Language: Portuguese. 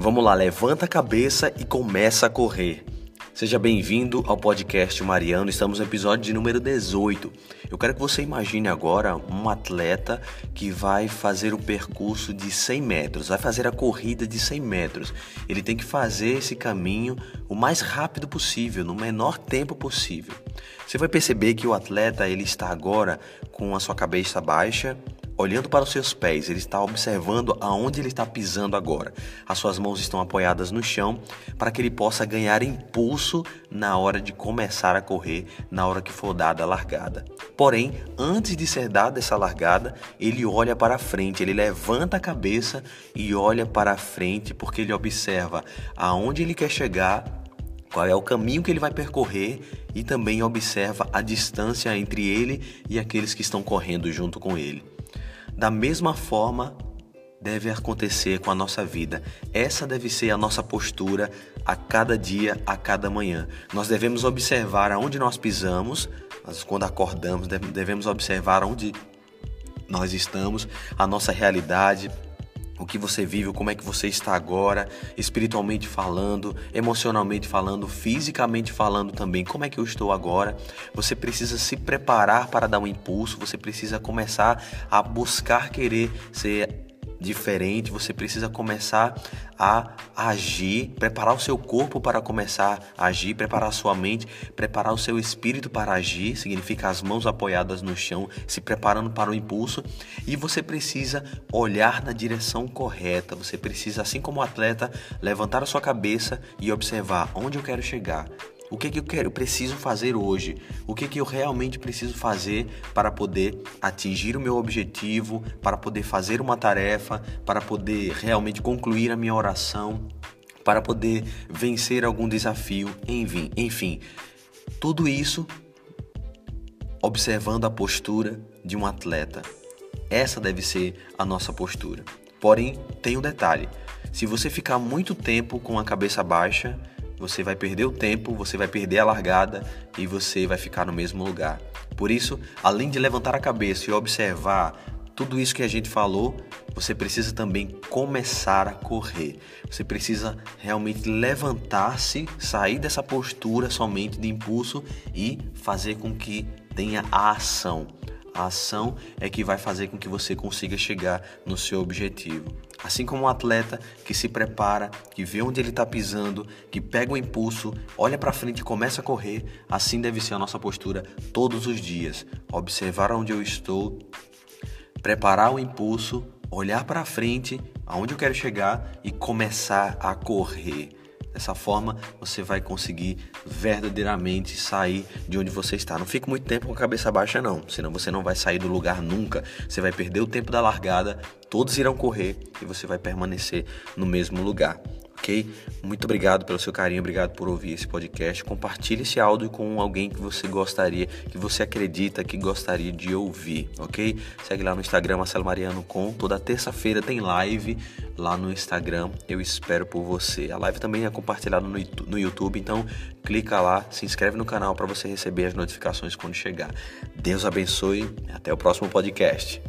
Vamos lá, levanta a cabeça e começa a correr. Seja bem-vindo ao podcast Mariano. Estamos no episódio de número 18. Eu quero que você imagine agora um atleta que vai fazer o percurso de 100 metros, vai fazer a corrida de 100 metros. Ele tem que fazer esse caminho o mais rápido possível, no menor tempo possível. Você vai perceber que o atleta ele está agora com a sua cabeça baixa, olhando para os seus pés, ele está observando aonde ele está pisando agora. As suas mãos estão apoiadas no chão para que ele possa ganhar impulso na hora de começar a correr, na hora que for dada a largada. Porém, antes de ser dada essa largada, ele olha para frente, ele levanta a cabeça e olha para frente porque ele observa aonde ele quer chegar qual é o caminho que ele vai percorrer e também observa a distância entre ele e aqueles que estão correndo junto com ele. Da mesma forma, deve acontecer com a nossa vida. Essa deve ser a nossa postura a cada dia, a cada manhã. Nós devemos observar aonde nós pisamos, nós, quando acordamos, devemos observar onde nós estamos, a nossa realidade, o que você vive, como é que você está agora, espiritualmente falando, emocionalmente falando, fisicamente falando também, como é que eu estou agora. Você precisa se preparar para dar um impulso, você precisa começar a buscar querer ser diferente, você precisa começar a agir, preparar o seu corpo para começar a agir, preparar a sua mente, preparar o seu espírito para agir, significa as mãos apoiadas no chão, se preparando para o impulso, e você precisa olhar na direção correta, você precisa, assim como o atleta, levantar a sua cabeça e observar onde eu quero chegar, o que, que eu quero, eu preciso fazer hoje? O que, que eu realmente preciso fazer para poder atingir o meu objetivo, para poder fazer uma tarefa, para poder realmente concluir a minha oração, para poder vencer algum desafio, enfim, enfim. Tudo isso observando a postura de um atleta. Essa deve ser a nossa postura. Porém, tem um detalhe: se você ficar muito tempo com a cabeça baixa, você vai perder o tempo, você vai perder a largada e você vai ficar no mesmo lugar. Por isso, além de levantar a cabeça e observar tudo isso que a gente falou, você precisa também começar a correr. Você precisa realmente levantar-se, sair dessa postura somente de impulso e fazer com que tenha a ação. A ação é que vai fazer com que você consiga chegar no seu objetivo. Assim como um atleta que se prepara, que vê onde ele está pisando, que pega o impulso, olha para frente e começa a correr, assim deve ser a nossa postura todos os dias. Observar onde eu estou, preparar o impulso, olhar para frente, aonde eu quero chegar e começar a correr. Dessa forma, você vai conseguir verdadeiramente sair de onde você está. Não fique muito tempo com a cabeça baixa, não, senão você não vai sair do lugar nunca. Você vai perder o tempo da largada, todos irão correr e você vai permanecer no mesmo lugar ok? Muito obrigado pelo seu carinho, obrigado por ouvir esse podcast. Compartilhe esse áudio com alguém que você gostaria, que você acredita que gostaria de ouvir, ok? Segue lá no Instagram, Marcelo Mariano com. Toda terça-feira tem live lá no Instagram. Eu espero por você. A live também é compartilhada no YouTube, então clica lá, se inscreve no canal para você receber as notificações quando chegar. Deus abençoe. Até o próximo podcast.